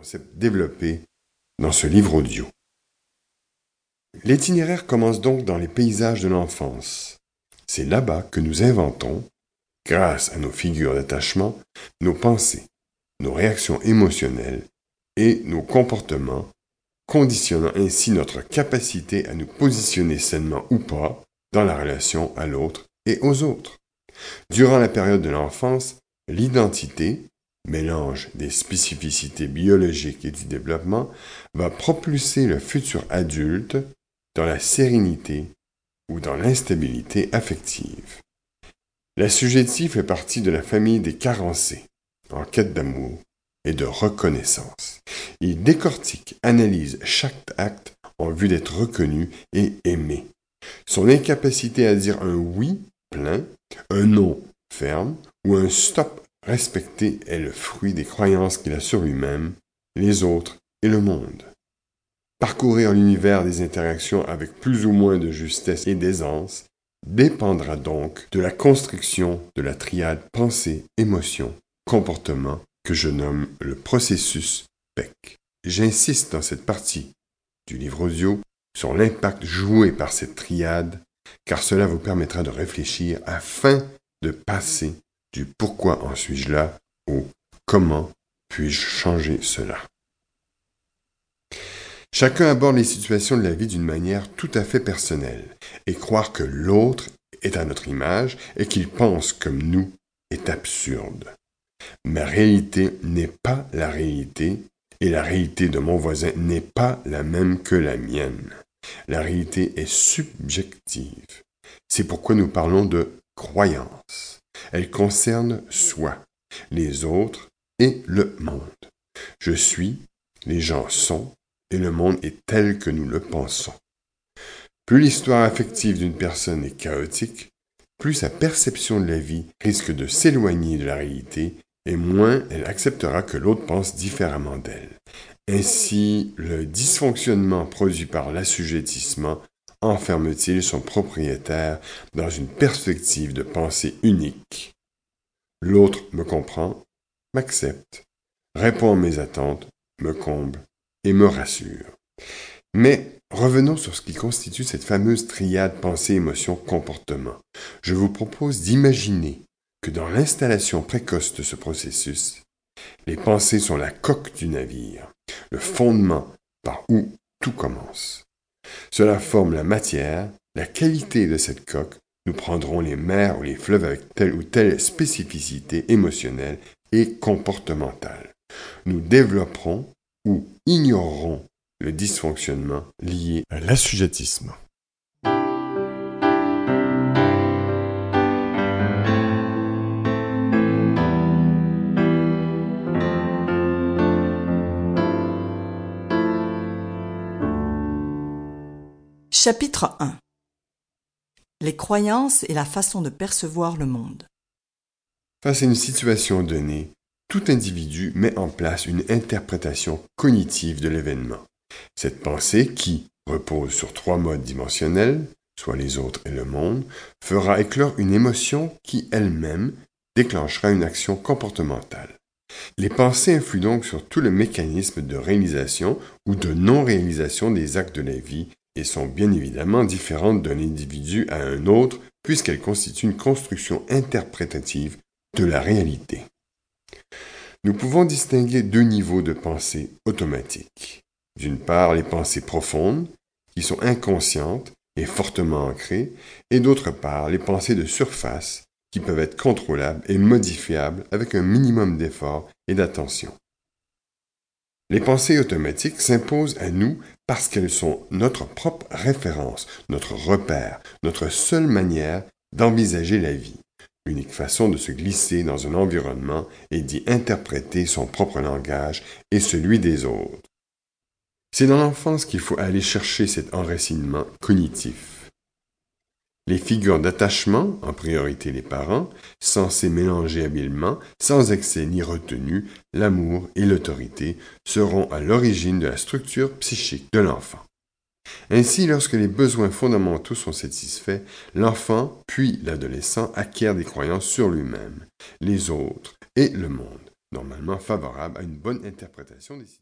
concept développé dans ce livre audio. L'itinéraire commence donc dans les paysages de l'enfance. C'est là-bas que nous inventons, grâce à nos figures d'attachement, nos pensées, nos réactions émotionnelles et nos comportements, conditionnant ainsi notre capacité à nous positionner sainement ou pas dans la relation à l'autre et aux autres. Durant la période de l'enfance, l'identité, mélange des spécificités biologiques et du développement, va propulser le futur adulte dans la sérénité ou dans l'instabilité affective. L'assujetti fait partie de la famille des carencés, en quête d'amour et de reconnaissance. Il décortique, analyse chaque acte en vue d'être reconnu et aimé. Son incapacité à dire un oui plein, un non ferme ou un stop respecté est le fruit des croyances qu'il a sur lui-même, les autres et le monde. Parcourir l'univers des interactions avec plus ou moins de justesse et d'aisance dépendra donc de la construction de la triade pensée, émotion, comportement que je nomme le processus PEC. J'insiste dans cette partie du livre audio sur l'impact joué par cette triade, car cela vous permettra de réfléchir afin de passer du pourquoi en suis-je là au comment puis-je changer cela? Chacun aborde les situations de la vie d'une manière tout à fait personnelle, et croire que l'autre est à notre image et qu'il pense comme nous est absurde. Ma réalité n'est pas la réalité, et la réalité de mon voisin n'est pas la même que la mienne. La réalité est subjective. C'est pourquoi nous parlons de croyance. Elle concerne soi, les autres et le monde. Je suis, les gens sont, et le monde est tel que nous le pensons. Plus l'histoire affective d'une personne est chaotique, plus sa perception de la vie risque de s'éloigner de la réalité et moins elle acceptera que l'autre pense différemment d'elle. Ainsi, le dysfonctionnement produit par l'assujettissement enferme-t-il son propriétaire dans une perspective de pensée unique? L'autre me comprend, m'accepte, répond à mes attentes, me comble et me rassure. Mais revenons sur ce qui constitue cette fameuse triade pensée, émotion, comportement. Je vous propose d'imaginer que dans l'installation précoce de ce processus, les pensées sont la coque du navire, le fondement par où tout commence. Cela forme la matière, la qualité de cette coque. Nous prendrons les mers ou les fleuves avec telle ou telle spécificité émotionnelle et comportementale. Nous développerons ou ignoreront le dysfonctionnement lié à l'assujettissement. Chapitre 1 Les croyances et la façon de percevoir le monde. Face à une situation donnée, tout individu met en place une interprétation cognitive de l'événement. Cette pensée, qui repose sur trois modes dimensionnels, soit les autres et le monde, fera éclore une émotion qui elle-même déclenchera une action comportementale. Les pensées influent donc sur tout le mécanisme de réalisation ou de non-réalisation des actes de la vie et sont bien évidemment différentes d'un individu à un autre puisqu'elles constituent une construction interprétative de la réalité. Nous pouvons distinguer deux niveaux de pensée automatique. D'une part, les pensées profondes, qui sont inconscientes et fortement ancrées, et d'autre part, les pensées de surface, qui peuvent être contrôlables et modifiables avec un minimum d'effort et d'attention. Les pensées automatiques s'imposent à nous parce qu'elles sont notre propre référence, notre repère, notre seule manière d'envisager la vie l'unique façon de se glisser dans un environnement et d'y interpréter son propre langage et celui des autres. C'est dans l'enfance qu'il faut aller chercher cet enracinement cognitif. Les figures d'attachement, en priorité les parents, censés mélanger habilement, sans excès ni retenue, l'amour et l'autorité, seront à l'origine de la structure psychique de l'enfant. Ainsi, lorsque les besoins fondamentaux sont satisfaits, l'enfant, puis l'adolescent, acquiert des croyances sur lui-même, les autres et le monde, normalement favorables à une bonne interprétation des situations.